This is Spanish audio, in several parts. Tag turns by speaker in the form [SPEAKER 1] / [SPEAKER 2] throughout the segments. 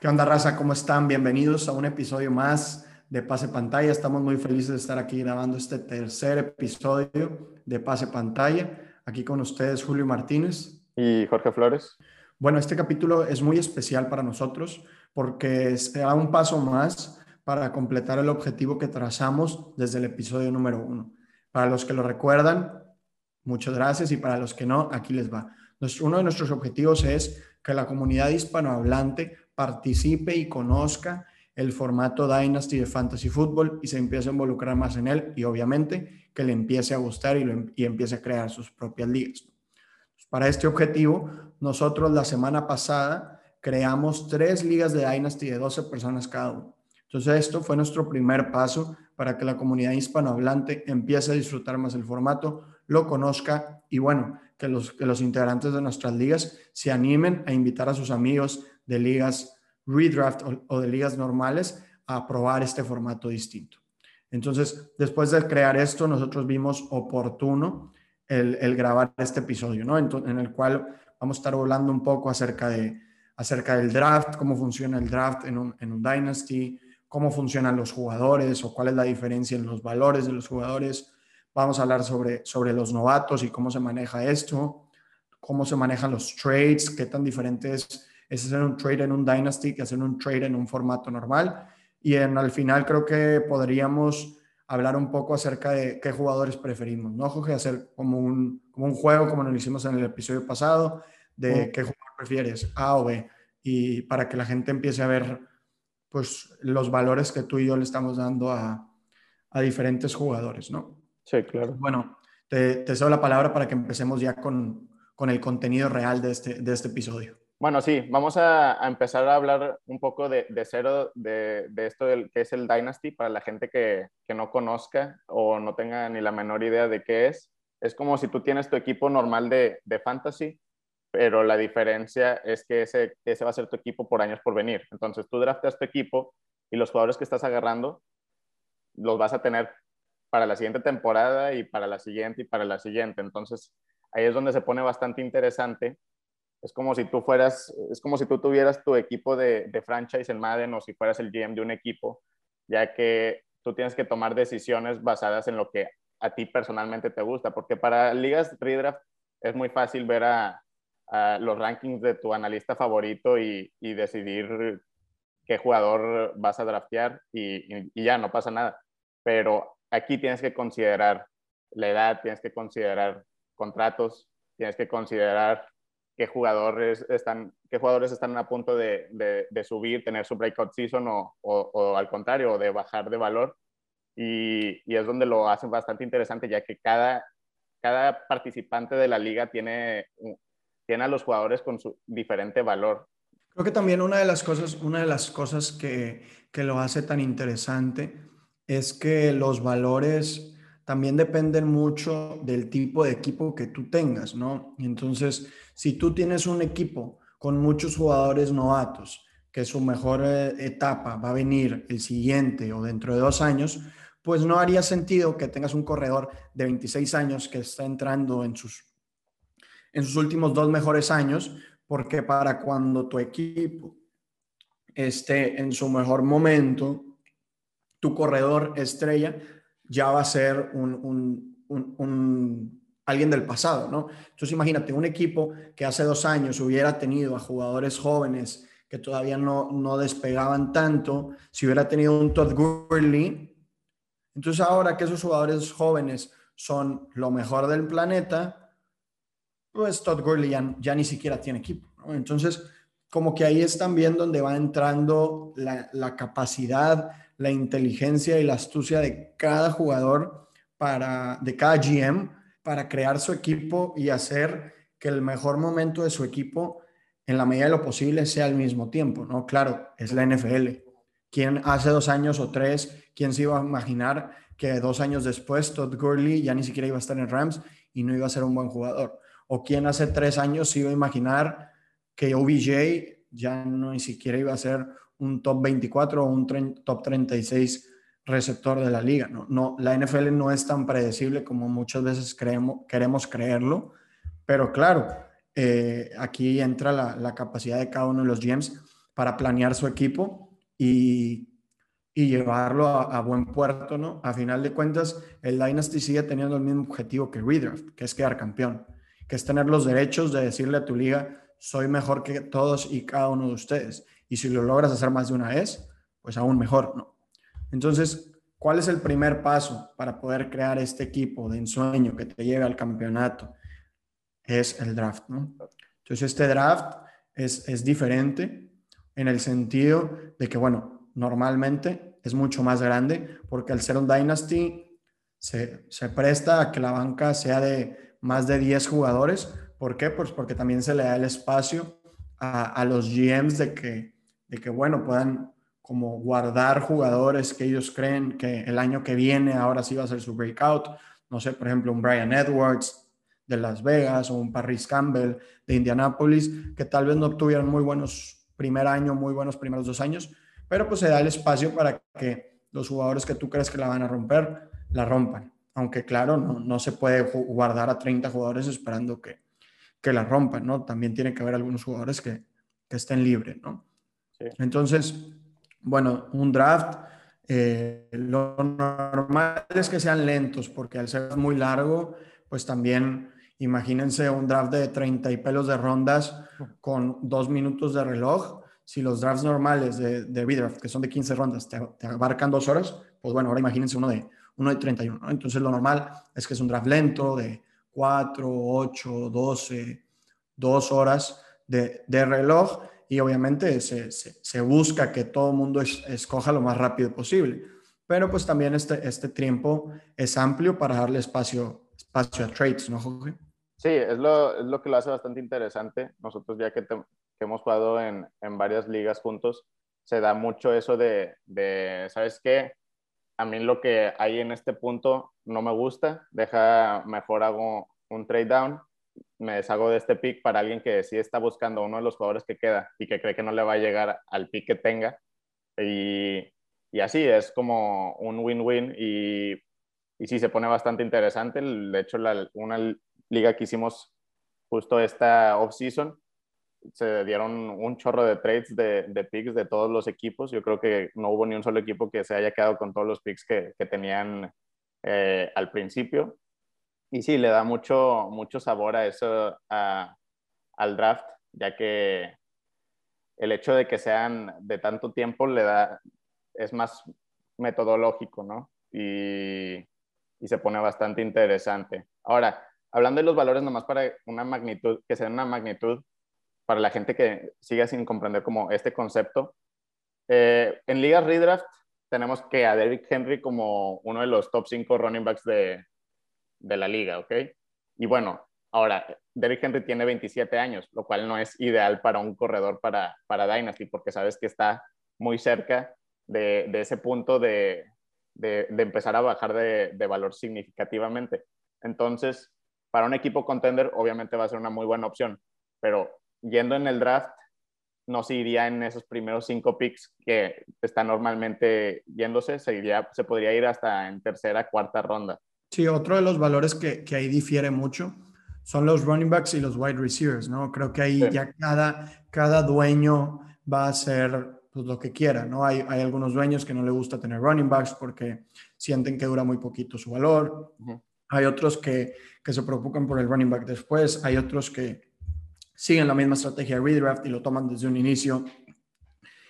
[SPEAKER 1] ¿Qué onda, raza? ¿Cómo están? Bienvenidos a un episodio más de Pase Pantalla. Estamos muy felices de estar aquí grabando este tercer episodio de Pase Pantalla. Aquí con ustedes Julio Martínez.
[SPEAKER 2] Y Jorge Flores.
[SPEAKER 1] Bueno, este capítulo es muy especial para nosotros porque da un paso más para completar el objetivo que trazamos desde el episodio número uno. Para los que lo recuerdan, muchas gracias y para los que no, aquí les va. uno de nuestros objetivos es que la comunidad hispanohablante participe y conozca el formato Dynasty de Fantasy Football y se empiece a involucrar más en él y obviamente que le empiece a gustar y, lo, y empiece a crear sus propias ligas. Para este objetivo, nosotros la semana pasada creamos tres ligas de Dynasty de 12 personas cada uno. Entonces esto fue nuestro primer paso para que la comunidad hispanohablante empiece a disfrutar más el formato, lo conozca y bueno, que los, que los integrantes de nuestras ligas se animen a invitar a sus amigos, de ligas redraft o, de ligas normales a probar este formato distinto. Entonces, después de crear esto, nosotros vimos oportuno el, grabar este episodio, ¿no? en el cual vamos a estar hablando un poco acerca, de, acerca del draft, cómo funciona el draft en un, en un Dynasty, cómo funcionan los jugadores o cuál es la diferencia en los valores de los jugadores. Vamos a hablar sobre, sobre los novatos y cómo se maneja esto, cómo se manejan los trades, qué tan diferente es es hacer un trade en un Dynasty que hacer un trade en un formato normal. Y en, al final creo que podríamos hablar un poco acerca de qué jugadores preferimos, ¿no, Jorge? Hacer como un, como un juego, como lo hicimos en el episodio pasado, de qué jugador prefieres, A o B, y para que la gente empiece a ver pues los valores que tú y yo le estamos dando a, a diferentes jugadores, ¿no?
[SPEAKER 2] Sí, claro.
[SPEAKER 1] Bueno, te, te cedo la palabra para que empecemos ya con, con el contenido real de este, de este episodio.
[SPEAKER 2] Bueno, sí, vamos a, empezar a hablar un poco de, cero de, esto del, que es el Dynasty para la gente que, no conozca o no tenga ni la menor idea de qué es. Es como si tú tienes tu equipo normal de, fantasy, pero la diferencia es que ese, ese va a ser tu equipo por años por venir. Entonces tú drafteas tu equipo y los jugadores que estás agarrando los vas a tener para la siguiente temporada y para la siguiente y para la siguiente. Entonces ahí es donde se pone bastante interesante es como si tú fueras, es como si tú tuvieras tu equipo de, franchise en Madden o si fueras el GM de un equipo, ya que tú tienes que tomar decisiones basadas en lo que a ti personalmente te gusta, porque para ligas redraft es muy fácil ver a, los rankings de tu analista favorito y, decidir qué jugador vas a draftear y, y ya no pasa nada. Pero aquí tienes que considerar la edad, tienes que considerar contratos, tienes que considerar qué jugadores están, qué jugadores están a punto de, subir, tener su breakout season o, o, al contrario, de bajar de valor. Y, y, es donde lo hacen bastante interesante, ya que cada, cada participante de la liga tiene, tiene a los jugadores con su diferente valor.
[SPEAKER 1] Creo que también una de las cosas, una de las cosas que, que lo hace tan interesante es que los valores también dependen mucho del tipo de equipo que tú tengas, ¿no? Entonces, si tú tienes un equipo con muchos jugadores novatos, que su mejor eh, etapa va a venir el siguiente o dentro de dos años, pues no haría sentido que tengas un corredor de 26 años que está entrando en sus, en sus últimos dos mejores años, porque para cuando tu equipo esté en su mejor momento, tu corredor estrella ya va a ser un, alguien del pasado, ¿no? Entonces imagínate, un equipo que hace dos años hubiera tenido a jugadores jóvenes que todavía no, no despegaban tanto, si hubiera tenido un Todd Gurley, entonces ahora que esos jugadores jóvenes son lo mejor del planeta, pues Todd Gurley ya, ni siquiera tiene equipo, ¿no? Entonces, como que ahí es también donde va entrando la, la capacidad la inteligencia y la astucia de cada jugador, para, de cada GM, para crear su equipo y hacer que el mejor momento de su equipo, en la medida de lo posible, sea al mismo tiempo, ¿no? Claro, es la NFL. ¿Quién hace dos años o tres, quién se iba a imaginar que dos años después Todd Gurley ya ni siquiera iba a estar en Rams y no iba a ser un buen jugador? ¿O quién hace tres años se iba a imaginar que OBJ ya no ni siquiera iba a ser un top 24 o un top 36 receptor de la liga. ¿no? No, la NFL no es tan predecible como muchas veces creemos, queremos creerlo, pero claro, eh, aquí entra la, capacidad de cada uno de los GMs para planear su equipo y, y llevarlo a, buen puerto, ¿no? A final de cuentas, el Dynasty sigue teniendo el mismo objetivo que Redraft, que es quedar campeón, que es tener los derechos de decirle a tu liga, soy mejor que todos y cada uno de ustedes. Y si lo logras hacer más de una vez, pues aún mejor, ¿no? Entonces, ¿cuál es el primer paso para poder crear este equipo de ensueño que te lleve al campeonato? Es el draft, ¿no? Entonces, este draft es, es diferente en el sentido de que, bueno, normalmente es mucho más grande porque al ser un Dynasty se, se presta a que la banca sea de más de 10 jugadores. ¿Por qué? Pues porque también se le da el espacio a, a los GMs de que, de que, bueno, puedan como guardar jugadores que ellos creen que el año que viene ahora sí va a ser su breakout. No sé, por ejemplo, un Brian Edwards de Las Vegas o un Paris Campbell de Indianapolis, que tal vez no obtuvieron muy buenos primer año, muy buenos primeros dos años, pero pues se da el espacio para que los jugadores que tú crees que la van a romper, la rompan. Aunque claro, no, no se puede guardar a 30 jugadores esperando que, que la rompan, ¿no? También tiene que haber algunos jugadores que, que estén libres, ¿no? Entonces, bueno, un draft, eh, lo normal es que sean lentos, porque al ser muy largo, pues también Imagínense un draft de 30 y pelos de rondas con dos minutos de reloj. Si los drafts normales de, de redraft, que son de 15 rondas, te, abarcan dos horas, pues bueno, ahora imagínense uno de, uno de 31. Entonces lo normal es que es un draft lento de 4, 8, 12, 2 horas de, de reloj y obviamente se, se, busca que todo el mundo escoja lo más rápido posible. Pero pues también este, este tiempo es amplio para darle espacio, espacio a trades, ¿no, Jorge?
[SPEAKER 2] Sí, es lo, es lo que lo hace bastante interesante. Nosotros ya que, hemos jugado en, en, varias ligas juntos, se da mucho eso de, de, ¿sabes qué? A mí lo que hay en este punto no me gusta, deja, mejor hago un trade down, me deshago de este pick para alguien que sí está buscando uno de los jugadores que queda y que cree que no le va a llegar al pick que tenga. Y, y así es como un win-win y, y sí se pone bastante interesante. De hecho, la, una liga que hicimos justo esta off-season, se dieron un chorro de trades de, de, picks de todos los equipos. Yo creo que no hubo ni un solo equipo que se haya quedado con todos los picks que, que tenían eh, al principio. Y sí, le da mucho, mucho sabor a eso, al draft, ya que el hecho de que sean de tanto tiempo le da, es más metodológico, ¿no? Y, y se pone bastante interesante. Ahora, hablando de los valores, nomás para una magnitud, que sea una magnitud para la gente que siga sin comprender como este concepto. Eh, en ligas redraft tenemos que a Derrick Henry como uno de los top 5 running backs de, de la liga, ¿ok? Y bueno, ahora, Derrick Henry tiene 27 años, lo cual no es ideal para un corredor para, para Dynasty, porque sabes que está muy cerca de, de ese punto de, de, empezar a bajar de, valor significativamente. Entonces, para un equipo contender obviamente va a ser una muy buena opción, pero yendo en el draft no se iría en esos primeros cinco picks que está normalmente yéndose, se, se podría ir hasta en tercera, cuarta ronda.
[SPEAKER 1] Sí, otro de los valores que, que ahí difiere mucho son los running backs y los wide receivers, ¿no? Creo que ahí ya cada, cada dueño va a hacer pues, lo que quiera, ¿no? Hay, hay algunos dueños que no le gusta tener running backs porque sienten que dura muy poquito su valor. Hay otros que, que se preocupan por el running back después. Hay otros que siguen la misma estrategia de redraft y lo toman desde un inicio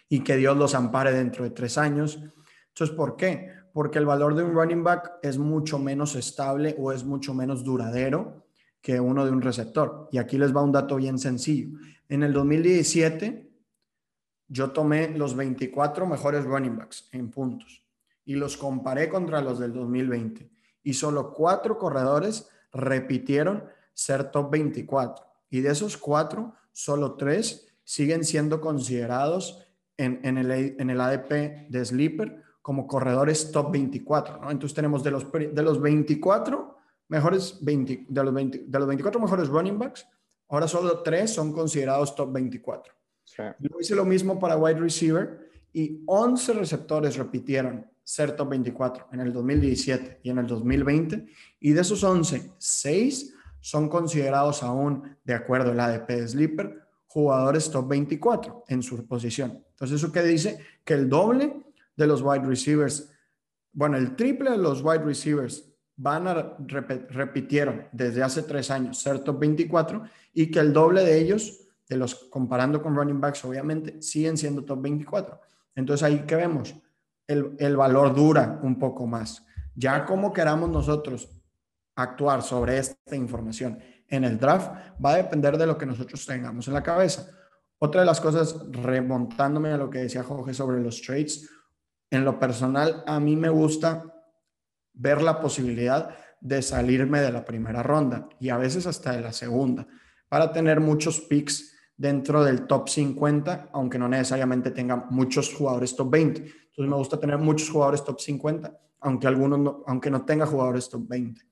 [SPEAKER 1] y que Dios los ampare dentro de tres años. Entonces, ¿por qué? Porque el valor de un running back es mucho menos estable o es mucho menos duradero que uno de un receptor. Y aquí les va un dato bien sencillo. En el 2017, yo tomé los 24 mejores running backs en puntos y los comparé contra los del 2020 y solo cuatro corredores repitieron ser top 24. Y de esos cuatro, solo tres siguen siendo considerados en, el, en el ADP de Sleeper como corredores top 24. ¿no? Entonces tenemos de los, de los 24 mejores, 20, de, los 20, de los 24 mejores running backs, ahora solo tres son considerados top 24. Sí. hice lo mismo para wide receiver y 11 receptores repitieron ser top 24 en el 2017 y en el 2020. Y de esos 11, 6 son considerados aún, de acuerdo al ADP de Sleeper, jugadores top 24 en su posición. Entonces, ¿eso qué dice? Que el doble de los wide receivers, bueno, el triple de los wide receivers van a repitieron desde hace tres años ser top 24 y que el doble de ellos, de los comparando con running backs, obviamente, siguen siendo top 24. Entonces ahí que vemos, el, el valor dura un poco más. Ya como queramos nosotros actuar sobre esta información en el draft va a depender de lo que nosotros tengamos en la cabeza. Otra de las cosas, remontándome a lo que decía Jorge sobre los trades, en lo personal, a mí me gusta ver la posibilidad de salirme de la primera ronda y a veces hasta de la segunda, para tener muchos picks dentro del top 50, aunque no necesariamente tenga muchos jugadores top 20. Entonces me gusta tener muchos jugadores top 50, aunque algunos no, aunque no tenga jugadores top 20.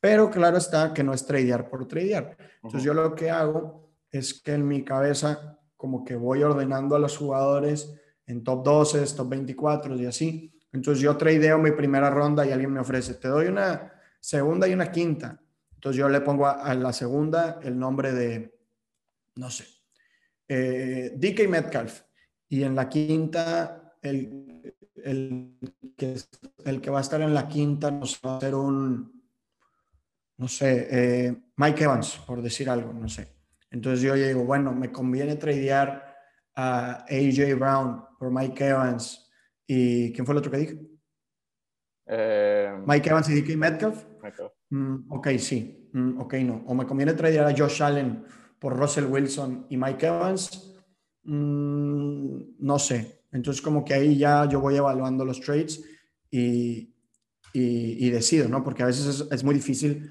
[SPEAKER 1] Pero claro está que no es tradear por tradear. Entonces yo lo que hago es que en mi cabeza como que voy ordenando a los jugadores en top 12, top 24 y así. Entonces yo tradeo mi primera ronda y alguien me ofrece, te doy una segunda y una quinta. Entonces yo le pongo a, la segunda el nombre de, no sé, eh, DK Metcalf. Y en la quinta, el, el, que, va a estar en la quinta nos va a hacer un, no sé, eh, Mike Evans, por decir algo, no sé. Entonces yo digo, bueno, me conviene tradear a AJ Brown por Mike Evans y ¿quién fue el otro que dije? Eh, Mike Evans y DK Metcalf. Mm, ok, sí. Mm, ok, no. O me conviene tradear a Josh Allen por Russell Wilson y Mike Evans. Mm, no sé. Entonces como que ahí ya yo voy evaluando los trades y, y, decido, ¿no? Porque a veces es, es muy difícil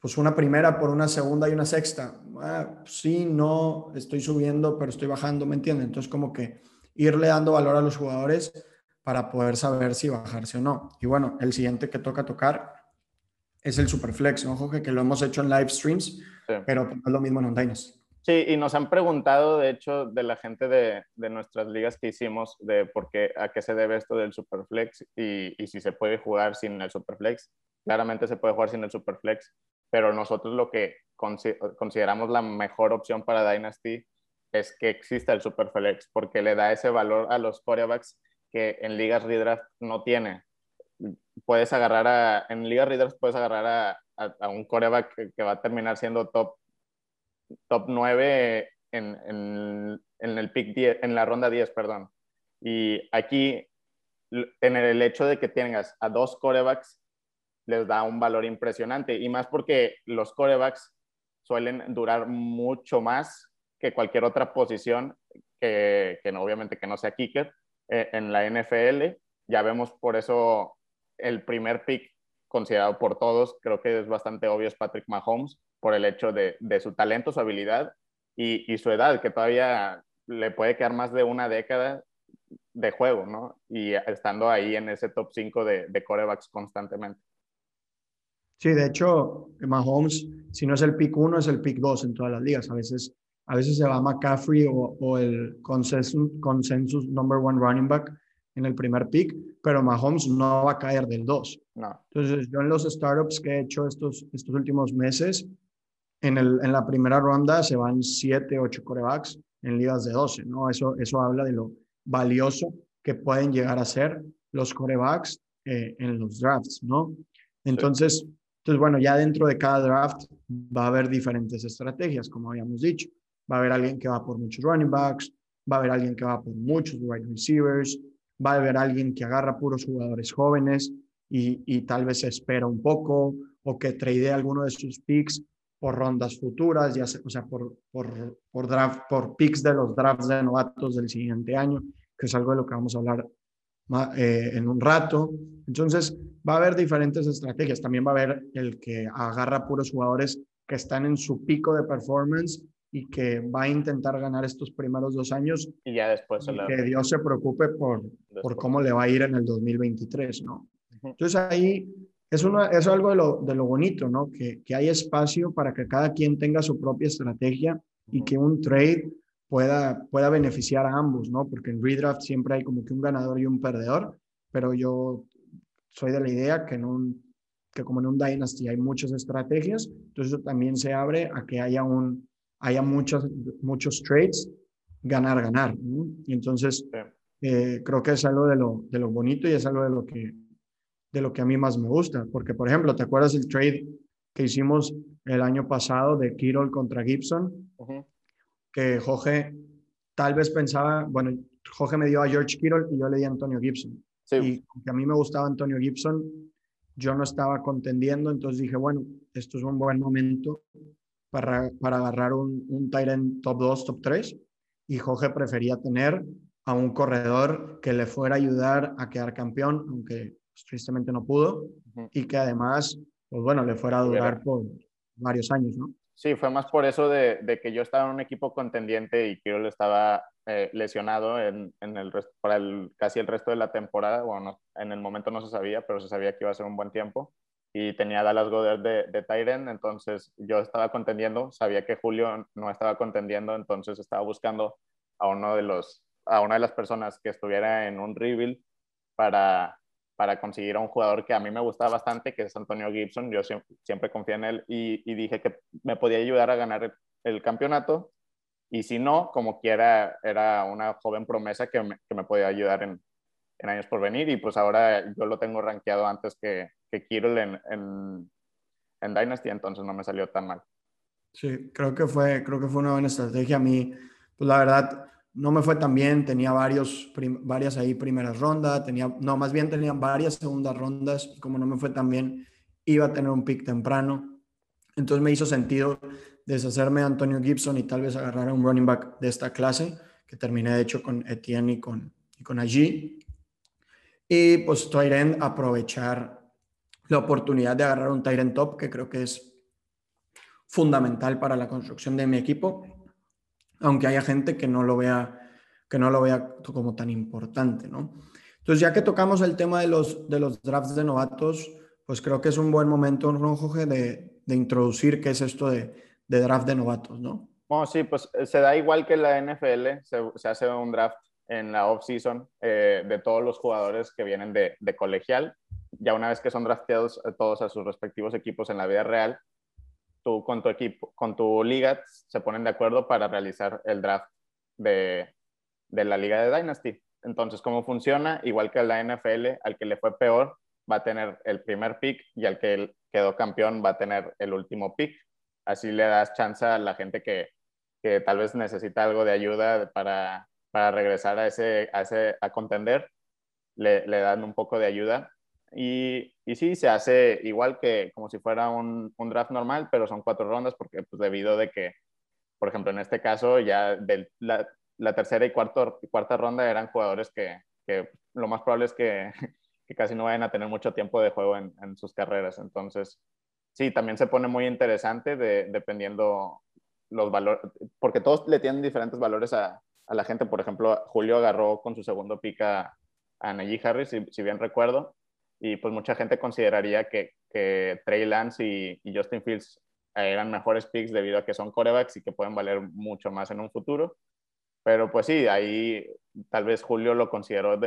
[SPEAKER 1] pues una primera por una segunda y una sexta. Ah, sí, no, estoy subiendo, pero estoy bajando, ¿me entienden? Entonces, como que irle dando valor a los jugadores para poder saber si bajarse o no. Y bueno, el siguiente que toca tocar es el Superflex, ojo que, que lo hemos hecho en live streams, pero no es lo mismo en un
[SPEAKER 2] Sí, y nos han preguntado, de hecho, de la gente de, de, nuestras ligas que hicimos, de por qué, a qué se debe esto del Superflex y, y si se puede jugar sin el Superflex. Claramente se puede jugar sin el Superflex pero nosotros lo que consideramos la mejor opción para Dynasty es que exista el Superflex, porque le da ese valor a los corebacks que en ligas redraft no tiene. Puedes agarrar a, en ligas redraft puedes agarrar a, un coreback que, va a terminar siendo top, top 9 en, en, en el pick 10, en la ronda 10, perdón. Y aquí, tener el hecho de que tengas a dos corebacks les da un valor impresionante y más porque los corebacks suelen durar mucho más que cualquier otra posición que, que no, obviamente que no sea kicker eh, en la NFL. Ya vemos por eso el primer pick considerado por todos, creo que es bastante obvio, es Patrick Mahomes, por el hecho de, de su talento, su habilidad y, y, su edad, que todavía le puede quedar más de una década de juego, ¿no? Y estando ahí en ese top 5 de, de corebacks constantemente.
[SPEAKER 1] Sí, de hecho, Mahomes, si no es el pick 1, es el pick 2 en todas las ligas. A veces, a veces se va McCaffrey o, el consensus, consensus number one running back en el primer pick, pero Mahomes no va a caer del 2. No. Entonces, yo en los startups que he hecho estos, estos últimos meses, en, el, en la primera ronda se van 7, 8 corebacks en ligas de 12, ¿no? Eso, eso habla de lo valioso que pueden llegar a ser los corebacks eh, en los drafts, ¿no? Entonces, entonces, bueno, ya dentro de cada draft va a haber diferentes estrategias, como habíamos dicho. Va a haber alguien que va por muchos running backs, va a haber alguien que va por muchos wide receivers, va a haber alguien que agarra puros jugadores jóvenes y, y tal vez espera un poco o que trade alguno de sus picks por rondas futuras, ya sea, o sea, por, por, por, draft, por picks de los drafts de novatos del siguiente año, que es algo de lo que vamos a hablar eh, en un rato. Entonces, va a haber diferentes estrategias. También va a haber el que agarra puros jugadores que están en su pico de performance y que va a intentar ganar estos primeros dos años.
[SPEAKER 2] Y ya después.
[SPEAKER 1] Que Dios se preocupe por, por cómo le va a ir en el 2023, ¿no? Entonces ahí es, una, es algo de lo, de lo bonito, ¿no? Que, que hay espacio para que cada quien tenga su propia estrategia y que un trade pueda, pueda beneficiar a ambos, ¿no? Porque en redraft siempre hay como que un ganador y un perdedor, pero yo soy de la idea que, en un, que como en un Dynasty hay muchas estrategias, entonces eso también se abre a que haya un, haya muchos, muchos trades, ganar, ganar. entonces, eh, creo que es algo de lo, de lo bonito y es algo de lo, que, de lo que a mí más me gusta. Porque, por ejemplo, ¿te acuerdas el trade que hicimos el año pasado de Kittle contra Gibson? Que Jorge tal vez pensaba, bueno, Jorge me dio a George Kittle y yo le di a Antonio Gibson. Y aunque a mí me gustaba Antonio Gibson, yo no estaba contendiendo, entonces dije, bueno, esto es un buen momento para, para agarrar un, un Tyrant top 2, top 3. Y Jorge prefería tener a un corredor que le fuera a ayudar a quedar campeón, aunque pues, tristemente no pudo, y que además, pues bueno, le fuera a durar por varios años, ¿no?
[SPEAKER 2] Sí, fue más por eso de, de que yo estaba en un equipo contendiente y que yo le estaba eh, lesionado en, en el para el, casi el resto de la temporada. Bueno, en el momento no se sabía, pero se sabía que iba a ser un buen tiempo. Y tenía Dallas Goddard de, de Tyren, entonces yo estaba contendiendo. Sabía que Julio no estaba contendiendo, entonces estaba buscando a uno de los a una de las personas que estuviera en un rebuild para, para conseguir a un jugador que a mí me gustaba bastante, que es Antonio Gibson. Yo siempre, siempre confié en él y, dije que me podía ayudar a ganar el, campeonato. Y si no, como quiera, era una joven promesa que me, que me podía ayudar en, en, años por venir. Y pues ahora yo lo tengo rankeado antes que, que Kirill en, en, en Dynasty, entonces no me salió tan mal.
[SPEAKER 1] Sí, creo que fue, creo que fue una buena estrategia. A mí, pues la verdad, no me fue tan bien, tenía varios, varias ahí primeras rondas, tenía, no, más bien tenía varias segundas rondas, como no me fue tan bien, iba a tener un pick temprano. Entonces me hizo sentido deshacerme de Antonio Gibson y tal vez agarrar a un running back de esta clase, que terminé de hecho con Etienne y con, y con allí. Y pues Tyrant aprovechar la oportunidad de agarrar un Tyrant top, que creo que es fundamental para la construcción de mi equipo aunque haya gente que no lo vea, que no lo vea como tan importante, ¿no? Entonces, ya que tocamos el tema de los, de los drafts de novatos, pues creo que es un buen momento, Ron Jorge, de, de introducir qué es esto de, de, draft de novatos, ¿no?
[SPEAKER 2] Bueno, sí, pues eh, se da igual que la NFL, se, se hace un draft en la off-season eh, de todos los jugadores que vienen de, colegial. Ya una vez que son drafteados eh, todos a sus respectivos equipos en la vida real, tú con tu equipo, con tu liga, se ponen de acuerdo para realizar el draft de, la liga de Dynasty. Entonces, ¿cómo funciona? Igual que la NFL, al que le fue peor va a tener el primer pick y al que quedó campeón va a tener el último pick. Así le das chance a la gente que tal vez necesita algo de ayuda para, para regresar a ese, a ese a contender. Le, le dan un poco de ayuda y, y, sí, se hace igual que como si fuera un, un, draft normal, pero son cuatro rondas porque pues debido de que, por ejemplo, en este caso ya de la, tercera y cuarto, cuarta ronda eran jugadores que, que lo más probable es que, que, casi no vayan a tener mucho tiempo de juego en, en sus carreras. Entonces, sí, también se pone muy interesante de, dependiendo los valores, porque todos le tienen diferentes valores a, a, la gente. Por ejemplo, Julio agarró con su segundo pick a, Najee Harris, si, bien recuerdo y pues mucha gente consideraría que, que Trey Lance y, Justin Fields eran mejores picks debido a que son corebacks y que pueden valer mucho más en un futuro. Pero pues sí, ahí tal vez Julio lo consideró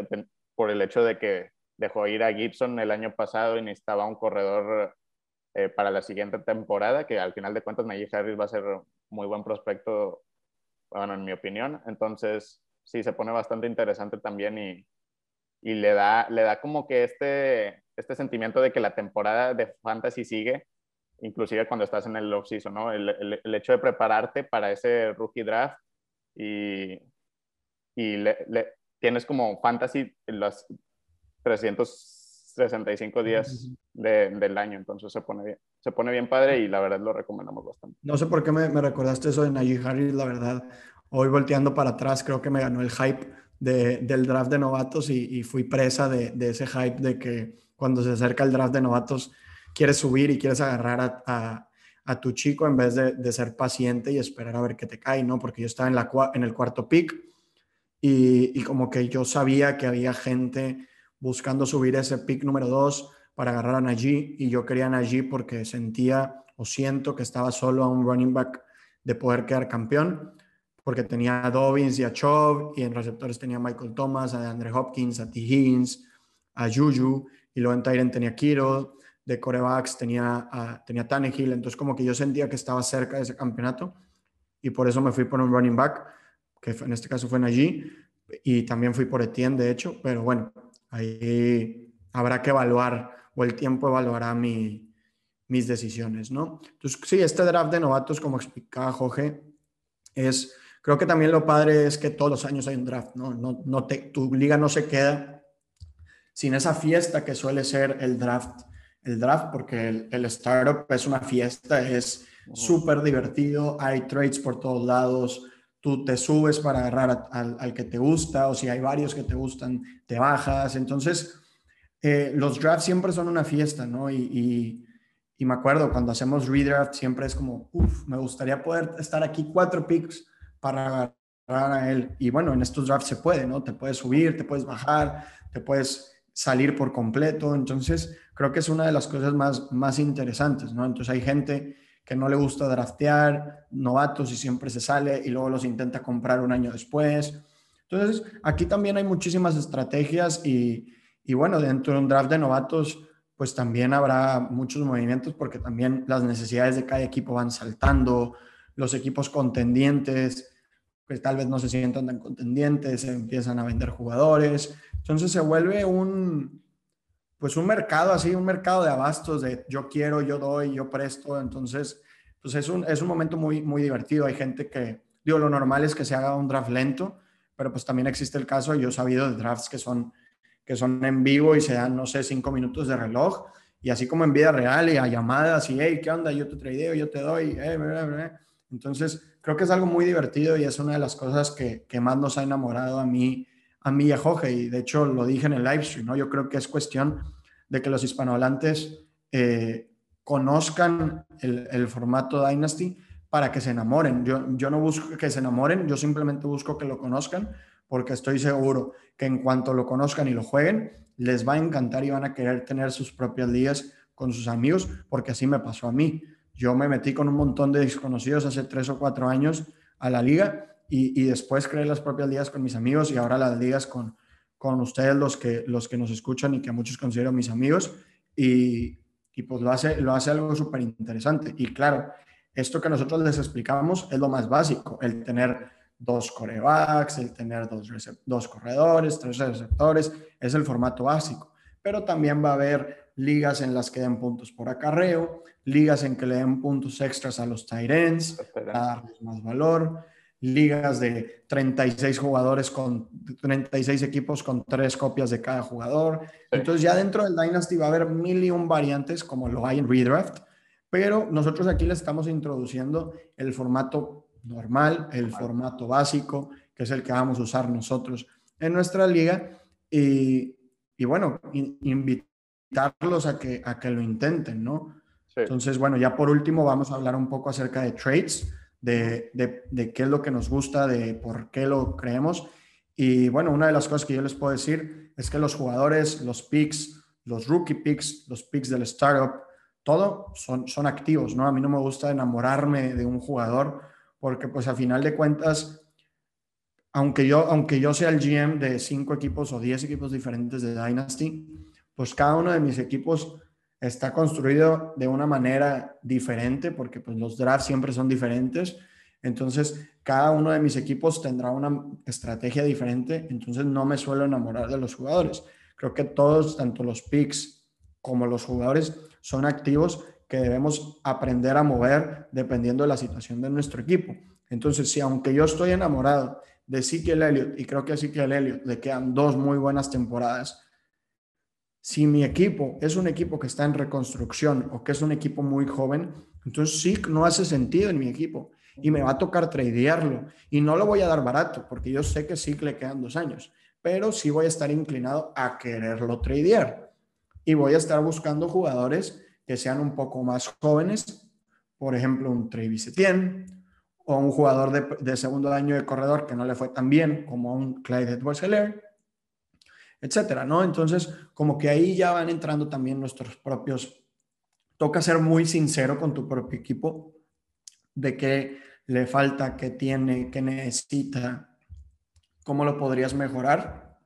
[SPEAKER 2] por el hecho de que dejó ir a Gibson el año pasado y necesitaba un corredor eh, para la siguiente temporada, que al final de cuentas Najee Harris va a ser muy buen prospecto, bueno, en mi opinión. Entonces, sí, se pone bastante interesante también y, y le da, le da como que este, este sentimiento de que la temporada de fantasy sigue, inclusive cuando estás en el off-season, ¿no? El, el, hecho de prepararte para ese rookie draft y, y le, tienes como fantasy los 365 días de, del año, entonces se pone, bien, se pone bien padre y la verdad lo recomendamos bastante.
[SPEAKER 1] No sé por qué me, me recordaste eso de Najee Harris, la verdad. Hoy volteando para atrás creo que me ganó el hype del draft de novatos y, fui presa de, ese hype de que cuando se acerca el draft de novatos quieres subir y quieres agarrar a, tu chico en vez de, ser paciente y esperar a ver qué te cae, ¿no? Porque yo estaba en, la, en el cuarto pick y, como que yo sabía que había gente buscando subir ese pick número dos para agarrar a Najee y yo quería a Najee porque sentía o siento que estaba solo a un running back de poder quedar campeón porque tenía a Dobbins y a Chubb, y en receptores tenía a Michael Thomas, a Andre Hopkins, a T. Higgins, a Juju, y luego en Tyrant tenía Kiro, de corebacks tenía, a, tenía Tannehill, entonces como que yo sentía que estaba cerca de ese campeonato, y por eso me fui por un running back, que en este caso fue Najee, y también fui por Etienne, de hecho, pero bueno, ahí habrá que evaluar o el tiempo evaluará mi, mis decisiones, ¿no? Entonces, sí, este draft de novatos, como explicaba Jorge, es, creo que también lo padre es que todos los años hay un draft, ¿no? no, no te, tu liga no se queda sin esa fiesta que suele ser el draft, el draft, porque el, el startup es una fiesta, es súper divertido, hay trades por todos lados, tú te subes para agarrar al, al, que te gusta, o si hay varios que te gustan, te bajas, entonces... Eh, los drafts siempre son una fiesta, ¿no? Y, y, y, me acuerdo cuando hacemos redraft, siempre es como, uff, me gustaría poder estar aquí cuatro picks para agarrar a él. Y bueno, en estos drafts se puede, ¿no? Te puedes subir, te puedes bajar, te puedes salir por completo. Entonces, creo que es una de las cosas más, más interesantes, ¿no? Entonces, hay gente que no le gusta draftear, novatos y siempre se sale y luego los intenta comprar un año después. Entonces, aquí también hay muchísimas estrategias y, y bueno, dentro de un draft de novatos, pues también habrá muchos movimientos porque también las necesidades de cada equipo van saltando, los equipos contendientes, pues tal vez no se sientan tan contendientes, empiezan a vender jugadores. Entonces se vuelve un, pues un mercado así, un mercado de abastos de yo quiero, yo doy, yo presto. Entonces, pues es un, es un momento muy, muy divertido. Hay gente que, digo, lo normal es que se haga un draft lento, pero pues también existe el caso, yo he sabido de drafts que son que son en vivo y se dan, no sé, cinco minutos de reloj. Y así como en vida real y a llamadas y, hey, ¿qué onda? Yo te tradeo, yo te doy. Eh, Entonces, creo que es algo muy divertido y es una de las cosas que, que más nos ha enamorado a mí, a mí y a Jorge. Y de hecho, lo dije en el live stream, ¿no? Yo creo que es cuestión de que los hispanohablantes eh, conozcan el, el, formato Dynasty para que se enamoren. Yo, yo no busco que se enamoren, yo simplemente busco que lo conozcan porque estoy seguro que en cuanto lo conozcan y lo jueguen, les va a encantar y van a querer tener sus propias ligas con sus amigos, porque así me pasó a mí. Yo me metí con un montón de desconocidos hace tres o cuatro años a la liga y, y después creé las propias ligas con mis amigos y ahora las ligas con, con ustedes, los que, los que nos escuchan y que a muchos considero mis amigos. Y, y pues lo hace, lo hace algo súper interesante. Y claro, esto que nosotros les explicamos es lo más básico, el tener dos corebacks, el tener dos, dos corredores, tres receptores, es el formato básico. Pero también va a haber ligas en las que den puntos por acarreo, ligas en que le den puntos extras a los tight ends para darles más valor, ligas de 36 jugadores con 36 equipos con tres copias de cada jugador. Entonces ya dentro del Dynasty va a haber mil y un variantes como lo hay en Redraft, pero nosotros aquí le estamos introduciendo el formato normal, el formato básico, que es el que vamos a usar nosotros en nuestra liga. Y, y bueno, invitarlos a que, a que lo intenten, ¿no? Entonces, bueno, ya por último vamos a hablar un poco acerca de trades, de, de, de, qué es lo que nos gusta, de por qué lo creemos. Y bueno, una de las cosas que yo les puedo decir es que los jugadores, los picks, los rookie picks, los picks del startup, todo son, son activos, ¿no? A mí no me gusta enamorarme de un jugador porque pues a final de cuentas, aunque yo, aunque yo sea el GM de cinco equipos o diez equipos diferentes de Dynasty, pues cada uno de mis equipos está construido de una manera diferente, porque pues los drafts siempre son diferentes. Entonces, cada uno de mis equipos tendrá una estrategia diferente, entonces no me suelo enamorar de los jugadores. Creo que todos, tanto los picks como los jugadores, son activos que debemos aprender a mover dependiendo de la situación de nuestro equipo. Entonces, si aunque yo estoy enamorado de Ezekiel Elliott, y creo que a Elliott le quedan dos muy buenas temporadas, si mi equipo es un equipo que está en reconstrucción o que es un equipo muy joven, entonces sí no hace sentido en mi equipo y me va a tocar tradearlo y no lo voy a dar barato porque yo sé que sí le quedan dos años, pero sí voy a estar inclinado a quererlo tradear y voy a estar buscando jugadores que sean un poco más jóvenes, por ejemplo, un Travis Etienne o un jugador de, segundo año de corredor que no le fue tan bien como un Clyde edwards helaire etcétera, ¿no? Entonces, como que ahí ya van entrando también nuestros propios. Toca ser muy sincero con tu propio equipo de qué le falta, qué tiene, qué necesita, cómo lo podrías mejorar,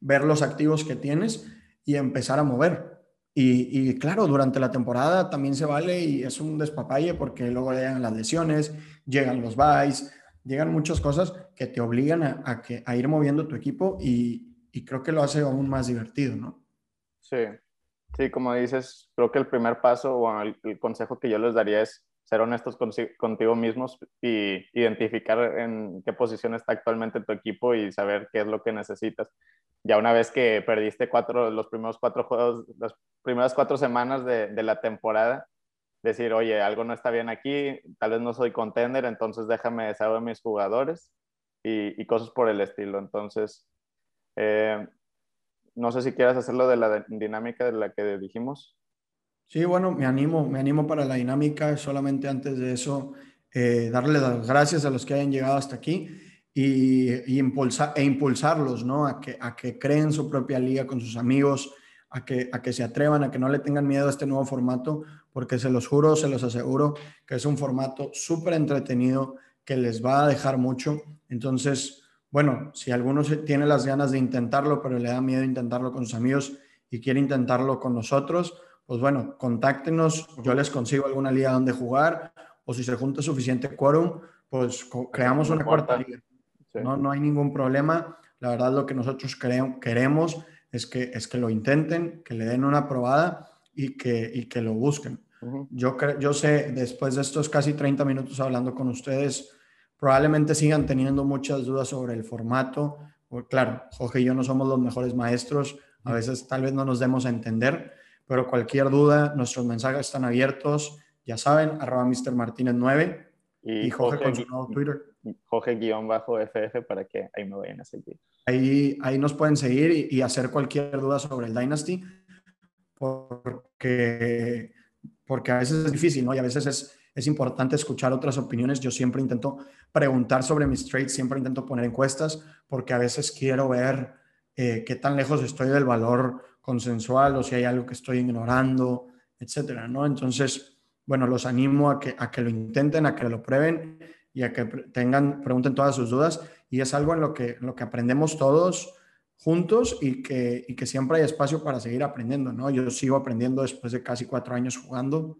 [SPEAKER 1] ver los activos que tienes y empezar a mover Y, claro, durante la temporada también se vale y es un despapalle porque luego llegan las lesiones, llegan los buys, llegan muchas cosas que te obligan a, que, a ir moviendo tu equipo y, creo que lo hace aún más divertido, ¿no?
[SPEAKER 2] Sí, sí, como dices, creo que el primer paso o el, consejo que yo les daría es ser honestos contigo mismos y identificar en qué posición está actualmente tu equipo y saber qué es lo que necesitas ya una vez que perdiste cuatro, los primeros cuatro juegos, las primeras cuatro semanas de, de, la temporada, decir, oye, algo no está bien aquí, tal vez no soy contender, entonces déjame saber mis jugadores y, y, cosas por el estilo. Entonces, eh, no sé si quieras hacerlo de la dinámica de la que dijimos.
[SPEAKER 1] Sí, bueno, me animo, me animo para la dinámica. Solamente antes de eso, eh, darle las gracias a los que hayan llegado hasta aquí y, impulsar, e impulsarlos, ¿no? A que, a que creen su propia liga con sus amigos, a que, a que se atrevan, a que no le tengan miedo a este nuevo formato, porque se los juro, se los aseguro que es un formato súper entretenido que les va a dejar mucho. Entonces, bueno, si alguno tiene las ganas de intentarlo, pero le da miedo intentarlo con sus amigos y quiere intentarlo con nosotros, pues bueno, contáctenos, yo les consigo alguna liga donde jugar, o si se junta suficiente quórum, pues creamos una cuarta liga. No, no hay ningún problema. La verdad lo que nosotros queremos es que, es que lo intenten, que le den una probada y que, y que lo busquen. yo, yo sé, después de estos casi 30 minutos hablando con ustedes, probablemente sigan teniendo muchas dudas sobre el formato. claro, Jorge y yo no somos los mejores maestros, a veces tal vez no nos demos a entender, pero cualquier duda, nuestros mensajes están abiertos. Ya saben, arroba Mr. Martínez 9 y, Jorge, con su nuevo Twitter.
[SPEAKER 2] Jorge-FF para que ahí me vayan a seguir.
[SPEAKER 1] Ahí, ahí nos pueden seguir y, hacer cualquier duda sobre el Dynasty, porque, porque a veces es difícil, ¿no? Y a veces es, es importante escuchar otras opiniones. Yo siempre intento preguntar sobre mis trades, siempre intento poner encuestas, porque a veces quiero ver eh, qué tan lejos estoy del valor consensual o si hay algo que estoy ignorando, etcétera, ¿no? Entonces, bueno, los animo a que, a que lo intenten, a que lo prueben y a que tengan, pregunten todas sus dudas. Y es algo en lo que, lo que aprendemos todos juntos y que, y que siempre hay espacio para seguir aprendiendo, ¿no? Yo sigo aprendiendo después de casi cuatro años jugando,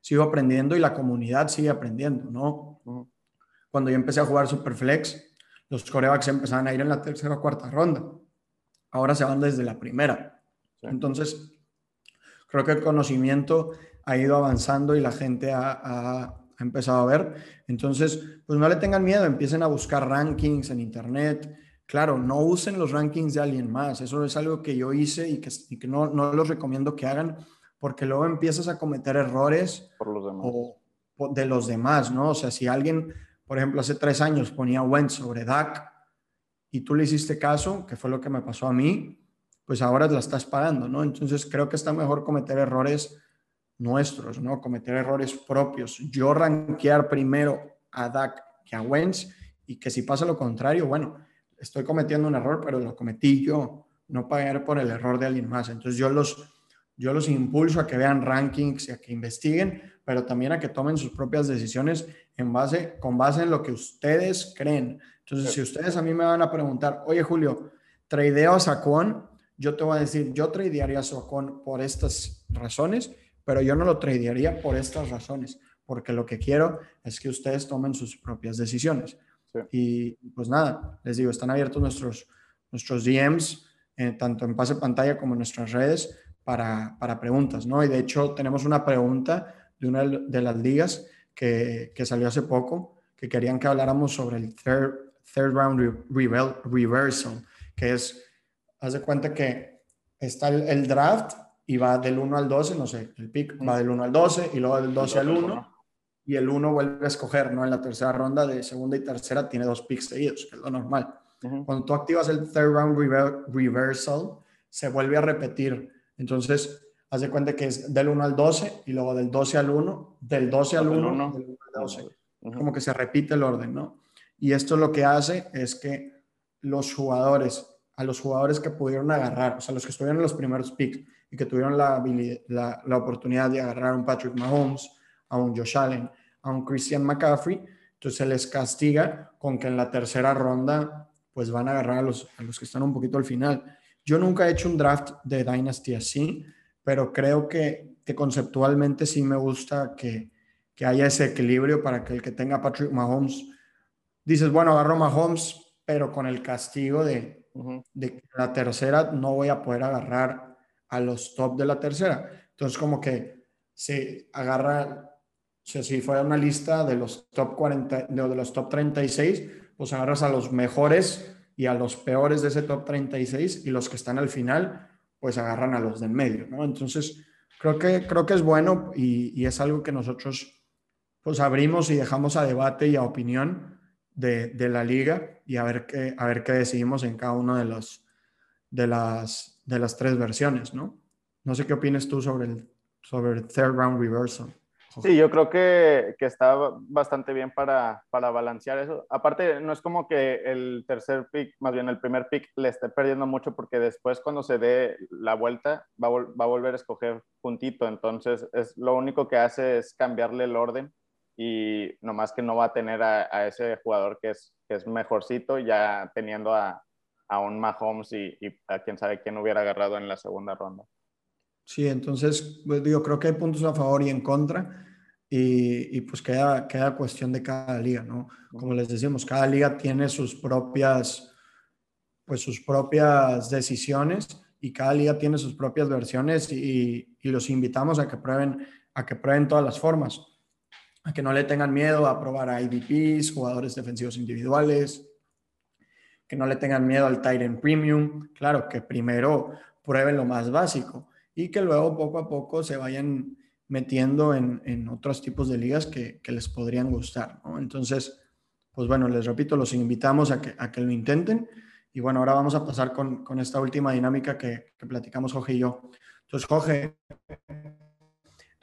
[SPEAKER 1] sigo aprendiendo y la comunidad sigue aprendiendo, ¿no? Cuando yo empecé a jugar Superflex, los corebacks empezaban a ir en la tercera o cuarta ronda. Ahora se van desde la primera. Entonces, creo que el conocimiento ha ido avanzando y la gente ha, empezado a ver. Entonces, pues no le tengan miedo, empiecen a buscar rankings en Internet. Claro, no usen los rankings de alguien más. Eso es algo que yo hice y que, que no, no, los recomiendo que hagan porque luego empiezas a cometer errores
[SPEAKER 2] Por los demás.
[SPEAKER 1] O, de los demás, ¿no? O sea, si alguien, por ejemplo, hace tres años ponía Wentz sobre Dak y tú le hiciste caso, que fue lo que me pasó a mí, pues ahora la estás pagando, ¿no? Entonces creo que está mejor cometer errores nuestros, ¿no? Cometer errores propios. Yo rankear primero a Dak que a Wentz y que si pasa lo contrario, bueno, estoy cometiendo un error, pero lo cometí yo, no pagar por el error de alguien más. Entonces yo los, yo los impulso a que vean rankings y a que investiguen, pero también a que tomen sus propias decisiones en base, con base en lo que ustedes creen. Entonces, si ustedes a mí me van a preguntar, oye Julio, tradeo a Sacón, yo te voy a decir, yo tradearía a Sacón por estas razones pero yo no lo tradearía por estas razones, porque lo que quiero es que ustedes tomen sus propias decisiones. Y pues nada, les digo, están abiertos nuestros, nuestros DMs, eh, tanto en pase pantalla como en nuestras redes, para, para, preguntas, ¿no? Y de hecho tenemos una pregunta de una de las ligas que, que salió hace poco, que querían que habláramos sobre el third, third round reversal, que es, haz de cuenta que está el, el draft y va del 1 al 12, no sé, el pick va del 1 al 12 y luego del 12 al 1 y el 1 vuelve a escoger, ¿no? En la tercera ronda de segunda y tercera tiene dos picks seguidos, que es lo normal. Cuando tú activas el third round reversal, se vuelve a repetir. Entonces, haz de cuenta que es del 1 al 12 y luego del 12 al 1, del 12 al 1, del 1 al 12. Como que se repite el orden, ¿no? Y esto lo que hace es que los jugadores, a los jugadores que pudieron agarrar, o sea, los que estuvieron en los primeros picks, y que tuvieron la, la, la, oportunidad de agarrar a un Patrick Mahomes, a un Josh Allen, a un Christian McCaffrey, entonces se les castiga con que en la tercera ronda pues van a agarrar a los, a los que están un poquito al final. Yo nunca he hecho un draft de Dynasty así, pero creo que, que conceptualmente sí me gusta que, que haya ese equilibrio para que el que tenga Patrick Mahomes, dices, bueno, agarro Mahomes, pero con el castigo de, de que la tercera no voy a poder agarrar a los top de la tercera. Entonces, como que se agarra, o sea, si fuera una lista de los top 40, de, de los top 36, pues agarras a los mejores y a los peores de ese top 36 y los que están al final, pues agarran a los del medio, ¿no? Entonces, creo que, creo que es bueno y, y es algo que nosotros pues abrimos y dejamos a debate y a opinión de, de, la liga y a ver qué, a ver qué decidimos en cada uno de los de las, de las tres versiones, ¿no? No sé qué opinas tú sobre el, sobre third round reversal.
[SPEAKER 2] Sí, yo creo que, que está bastante bien para, para, balancear eso. Aparte, no es como que el tercer pick, más bien el primer pick, le esté perdiendo mucho porque después cuando se dé la vuelta va, va a volver a escoger puntito. Entonces, es, lo único que hace es cambiarle el orden y nomás que no va a tener a, a ese jugador que es, que es mejorcito ya teniendo a, a un Mahomes y, y, a quién sabe quién hubiera agarrado en la segunda ronda.
[SPEAKER 1] Sí, entonces pues, digo, creo que hay puntos a favor y en contra y, y, pues queda, queda cuestión de cada liga, ¿no? Como les decimos, cada liga tiene sus propias, pues sus propias decisiones y cada liga tiene sus propias versiones y, y los invitamos a que prueben, a que prueben todas las formas, a que no le tengan miedo a probar a IDPs, jugadores defensivos individuales, que no le tengan miedo al Titan Premium, claro, que primero prueben lo más básico y que luego poco a poco se vayan metiendo en, en otros tipos de ligas que, que les podrían gustar. ¿no? Entonces, pues bueno, les repito, los invitamos a que, a que lo intenten. Y bueno, ahora vamos a pasar con, con esta última dinámica que, que, platicamos Jorge y yo. Entonces, Jorge,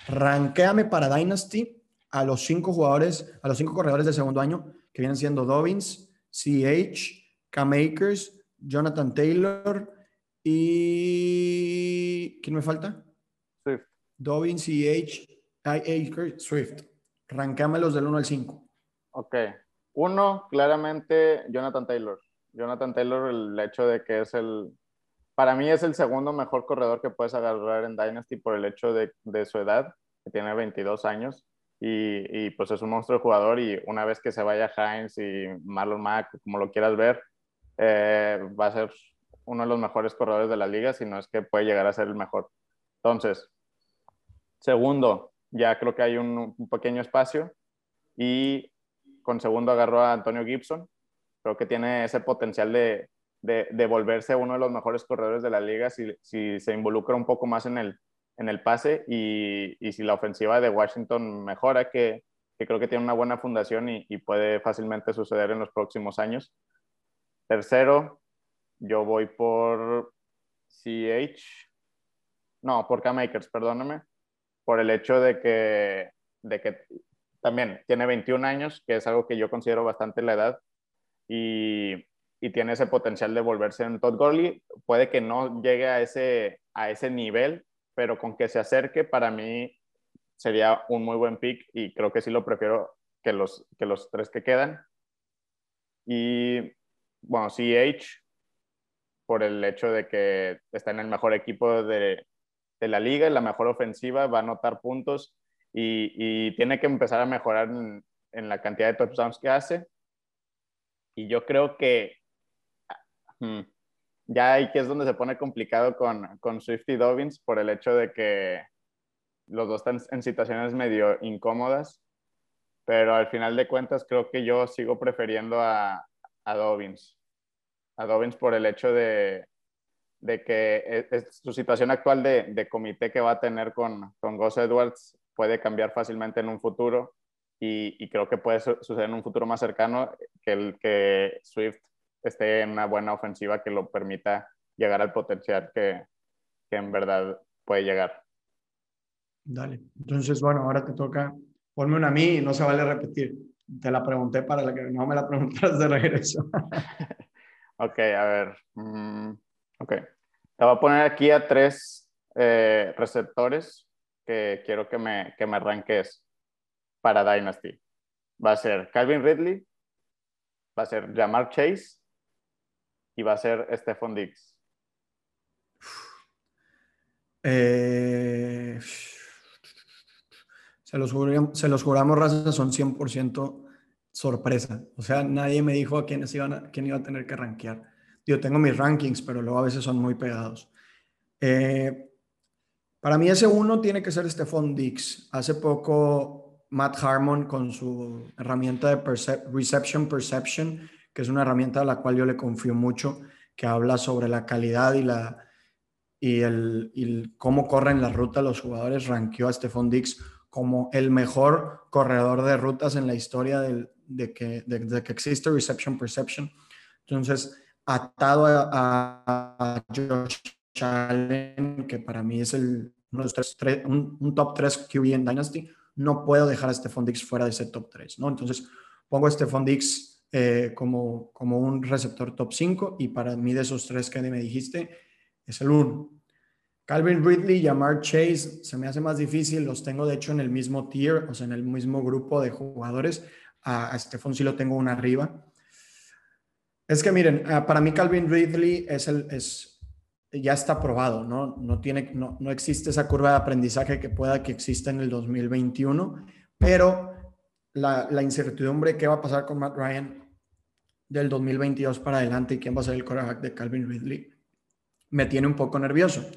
[SPEAKER 1] ranqueame para Dynasty a los cinco jugadores, a los cinco corredores de segundo año, que vienen siendo Dobbins, CH, Cam Akers, Jonathan Taylor y... ¿Quién me falta?
[SPEAKER 2] Swift.
[SPEAKER 1] Dobbins, CH, Akers, Swift. Ranquéamelos del 1 al 5.
[SPEAKER 2] Ok. Uno, claramente, Jonathan Taylor. Jonathan Taylor, el hecho de que es el... Para mí es el segundo mejor corredor que puedes agarrar en Dynasty por el hecho de, de su edad, que tiene 22 años. Y, y, pues es un monstruo de jugador y una vez que se vaya Heinz y Marlon Mack, como lo quieras ver, eh, va a ser uno de los mejores corredores de la liga, si no es que puede llegar a ser el mejor. Entonces, segundo, ya creo que hay un, pequeño espacio y con segundo agarró a Antonio Gibson. Creo que tiene ese potencial de, de, de volverse uno de los mejores corredores de la liga si, si se involucra un poco más en el, en el pase y, y, si la ofensiva de Washington mejora, que, que creo que tiene una buena fundación y, y, puede fácilmente suceder en los próximos años. Tercero, yo voy por CH, no, por K-Makers, perdóname, por el hecho de que, de que también tiene 21 años, que es algo que yo considero bastante la edad, y, y tiene ese potencial de volverse un Todd Gurley. Puede que no llegue a ese, a ese nivel, pero con que se acerque, para mí sería un muy buen pick y creo que sí lo prefiero que los, que los tres que quedan. Y bueno, CH, por el hecho de que está en el mejor equipo de, de la liga, la mejor ofensiva, va a anotar puntos y, y tiene que empezar a mejorar en, en, la cantidad de touchdowns que hace. Y yo creo que hmm, ya ahí que es donde se pone complicado con, con Swift y Dobbins por el hecho de que los dos están en situaciones medio incómodas, pero al final de cuentas creo que yo sigo prefiriendo a, a Dobbins. A Dobbins por el hecho de, de que es, es su situación actual de, de, comité que va a tener con, con Gus Edwards puede cambiar fácilmente en un futuro y, y, creo que puede suceder en un futuro más cercano que el que Swift esté en una buena ofensiva que lo permita llegar al potencial que, que en verdad puede llegar.
[SPEAKER 1] Dale. Entonces, bueno, ahora te toca, ponme una a mí y no se vale repetir. Te la pregunté para la que no me la preguntaras de regreso.
[SPEAKER 2] ok, a ver. Mm, ok. Te voy a poner aquí a tres eh, receptores que quiero que me, que me arranques para Dynasty. Va a ser Calvin Ridley, va a ser Jamar Chase y va a ser Stephon Diggs.
[SPEAKER 1] Eh, se, los juramos, se los juramos, raza, son 100% sorpresa. O sea, nadie me dijo a quiénes iban a, quién iba a tener que rankear. Yo tengo mis rankings, pero luego a veces son muy pegados. Eh, para mí ese uno tiene que ser Stephon Dix. Hace poco Matt Harmon con su herramienta de Reception Perception, que es una herramienta a la cual yo le confío mucho, que habla sobre la calidad y la y el, cómo corren las rutas los jugadores, ranqueó a Stephon Dix como el mejor corredor de rutas en la historia de, que, de, que existe Reception Perception. Entonces, atado a, Josh Allen, que para mí es el, un, top 3 QB en Dynasty, no puedo dejar a Stephon Dix fuera de ese top 3, ¿no? Entonces, pongo a Stephon Dix eh, como, como un receptor top 5 y para mí de esos tres que me dijiste es el 1. Calvin Ridley Jamar Chase se me hace más difícil, los tengo de hecho en el mismo tier, o sea, en el mismo grupo de jugadores. A, a Stephon lo tengo una arriba. Es que miren, ah, para mí Calvin Ridley es el, es, ya está probado, ¿no? No, tiene, no, no existe esa curva de aprendizaje que pueda que exista en el 2021, pero la, la incertidumbre qué va a pasar con Matt Ryan del 2022 para adelante y quién va a ser el quarterback de Calvin Ridley me tiene un poco nervioso.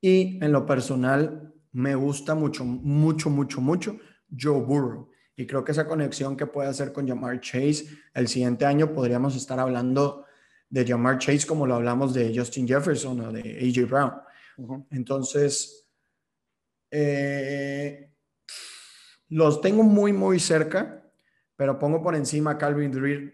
[SPEAKER 1] Y en lo personal me gusta mucho, mucho, mucho, mucho Joe Burrow. Y creo que esa conexión que puede hacer con Jamar Chase, el siguiente año podríamos estar hablando de Jamar Chase como lo hablamos de Justin Jefferson o de AJ Brown. Entonces, eh, los tengo muy, muy cerca, pero pongo por encima a Calvin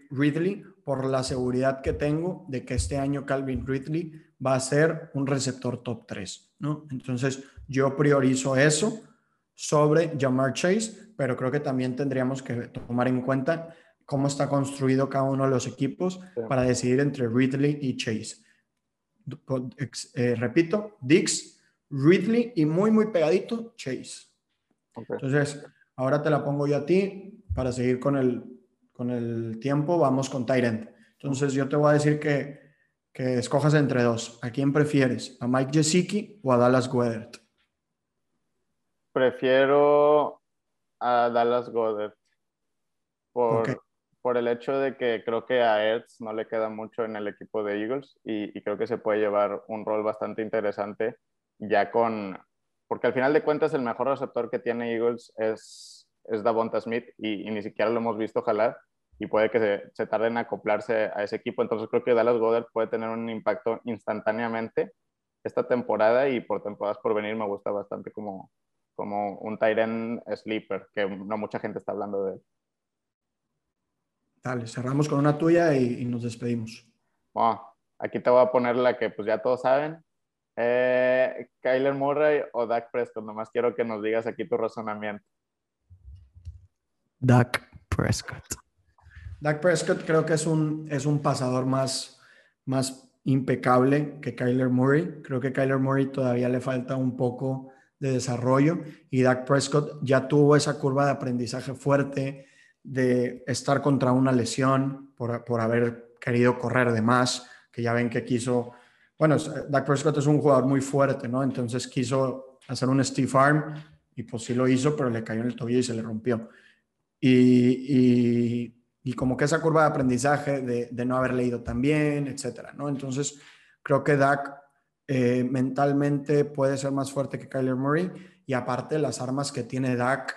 [SPEAKER 1] Ridley por la seguridad que tengo de que este año Calvin Ridley va a ser un receptor top 3, ¿no? Entonces, yo priorizo eso sobre Jamar Chase, pero creo que también tendríamos que tomar en cuenta cómo está construido cada uno de los equipos para decidir entre Ridley y Chase. Eh, repito, Dix, Ridley y muy, muy pegadito, Chase. Entonces, ahora te la pongo yo a ti para seguir con el, con el tiempo. Vamos con Tyrant. Entonces, yo te voy a decir que que escojas entre dos. ¿A quién prefieres? ¿A Mike Gesicki o a Dallas Goedert?
[SPEAKER 2] Prefiero a Dallas Goedert. Por, por el hecho de que creo que a Ertz no le queda mucho en el equipo de Eagles y, creo que se puede llevar un rol bastante interesante ya con... Porque al final de cuentas el mejor receptor que tiene Eagles es, es Davonta Smith y, y ni siquiera lo hemos visto jalar y puede que se, se tarde en acoplarse a ese equipo. Entonces creo que Dallas Goddard puede tener un impacto instantáneamente esta temporada y por temporadas por venir me gusta bastante como, como un Tyren sleeper, que no mucha gente está hablando de él.
[SPEAKER 1] Dale, cerramos con una tuya y, nos despedimos.
[SPEAKER 2] aquí te voy a poner la que pues ya todos saben. Eh, Kyler Murray o Dak Prescott, nomás quiero que nos digas aquí tu razonamiento.
[SPEAKER 1] Dak Prescott. Dak Prescott creo que es un, es un pasador más, más impecable que Kyler Murray. Creo que Kyler Murray todavía le falta un poco de desarrollo y Dak Prescott ya tuvo esa curva de aprendizaje fuerte de estar contra una lesión por, por haber querido correr de más, que ya ven que quiso, bueno, Dak Prescott es un jugador muy fuerte, ¿no? Entonces quiso hacer un Steve Arm y pues sí lo hizo, pero le cayó en el tobillo y se le rompió. y, y como que esa curva de aprendizaje de, no haber leído tan bien, etcétera, ¿no? Entonces, creo que Dak eh, mentalmente puede ser más fuerte que Kyler Murray y aparte las armas que tiene Dak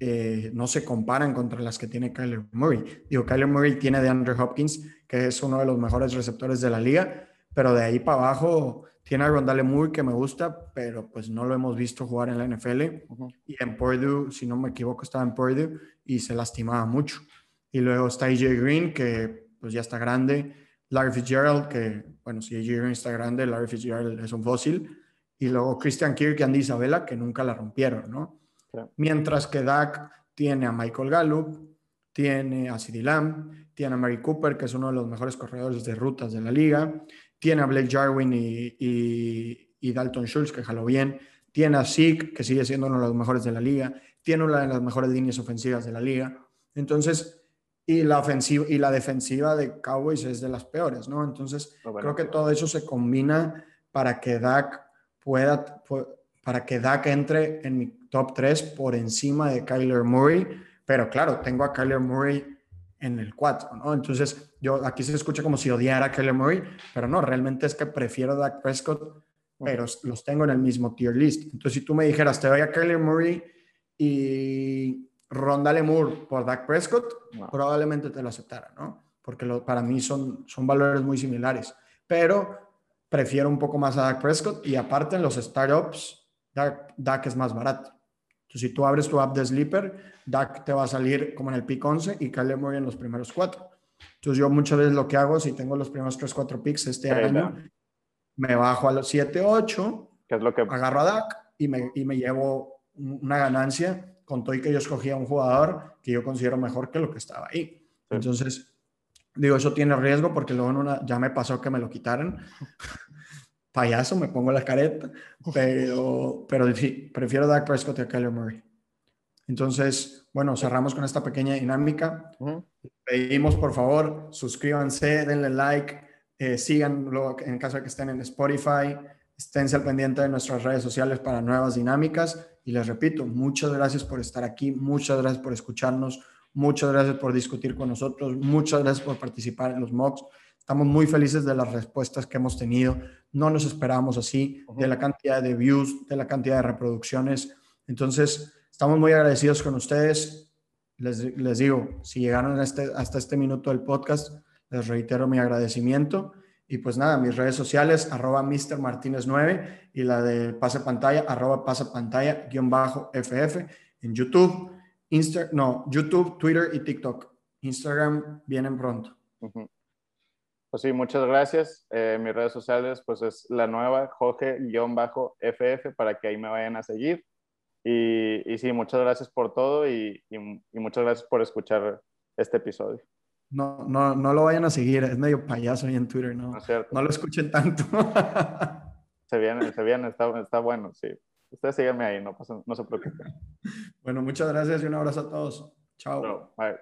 [SPEAKER 1] eh, no se comparan contra las que tiene Kyler Murray. Digo, Kyler Murray tiene de Andrew Hopkins, que es uno de los mejores receptores de la liga, pero de ahí para abajo tiene a Rondale Moore que me gusta, pero pues no lo hemos visto jugar en la NFL. Y en Purdue, si no me equivoco, estaba en Purdue y se lastimaba mucho. Y luego está AJ Green, que pues ya está grande. Larry Fitzgerald, que bueno, si Green está grande, Larry Fitzgerald es un fósil. Y luego Christian Kirk y Andy Isabella, que nunca la rompieron, ¿no? Mientras que Dak tiene a Michael Gallup, tiene a CeeDee Lamb, tiene a Mary Cooper, que es uno de los mejores corredores de rutas de la liga, tiene a Blake Jarwin y, y, Dalton Schultz, que jaló bien, tiene a Zeke, que sigue siendo uno de los mejores de la liga, tiene una de las mejores líneas ofensivas de la liga. Entonces, y la ofensiva y la defensiva de Cowboys es de las peores, ¿no? Entonces, creo que todo eso se combina para que Dak pueda, para que Dak entre en mi top 3 por encima de Kyler Murray, pero claro, tengo a Kyler Murray en el 4, ¿no? Entonces, yo aquí se escucha como si odiara a Kyler Murray, pero no, realmente es que prefiero a Dak Prescott, pero los tengo en el mismo tier list. Entonces, si tú me dijeras, te doy a Kyler Murray y Rondale Moore por Dak Prescott, probablemente te lo aceptara, ¿no? Porque para mí son, son valores muy similares, pero prefiero un poco más a Dak Prescott y aparte en los startups, Dak, Dak es más barato. Entonces, si tú abres tu app de Sleeper, Dak te va a salir como en el pick 11 y Kyler Murray en los primeros cuatro. Entonces, yo muchas veces lo que hago, si tengo los primeros 3, 4 picks este año, me bajo a los 7, 8,
[SPEAKER 2] ¿Qué es lo que...
[SPEAKER 1] agarro a Dak y me, y me llevo una ganancia con todo y que yo escogía un jugador que yo considero mejor que lo que estaba ahí. Entonces, digo, eso tiene riesgo porque luego en una, ya me pasó que me lo quitaran. payaso, me pongo la careta, pero, pero sí, prefiero Dak Prescott a Kyler Murray. Entonces, bueno, cerramos con esta pequeña dinámica. Pedimos, por favor, suscríbanse, denle like, eh, síganlo en caso de que estén en Spotify, esténse al pendiente de nuestras redes sociales para nuevas dinámicas. Y les repito, muchas gracias por estar aquí, muchas gracias por escucharnos, muchas gracias por discutir con nosotros, muchas gracias por participar en los mocks. Estamos muy felices de las respuestas que hemos tenido. No nos esperábamos así, de la cantidad de views, de la cantidad de reproducciones. Entonces, estamos muy agradecidos con ustedes. Les, les digo, si llegaron este, hasta este minuto del podcast, les reitero mi agradecimiento. Y pues nada, mis redes sociales, arroba Mr. Martínez 9 y la de pase pantalla, arroba pase pantalla, guion bajo FF en YouTube, Insta, no, YouTube, Twitter y TikTok. Instagram vienen pronto.
[SPEAKER 2] Pues sí, muchas gracias. Eh, mis redes sociales, pues es la nueva, Jorge-FF, para que ahí me vayan a seguir. Y, y sí, muchas gracias por todo y, y, muchas gracias por escuchar este episodio.
[SPEAKER 1] No, no, no lo vayan a seguir, es medio payaso ahí en Twitter, no, no, lo escuchen tanto.
[SPEAKER 2] se viene, se viene, está, está bueno, sí. Ustedes síganme ahí, no, no se preocupen.
[SPEAKER 1] Bueno, muchas gracias y un abrazo a todos. Chao.
[SPEAKER 2] bye.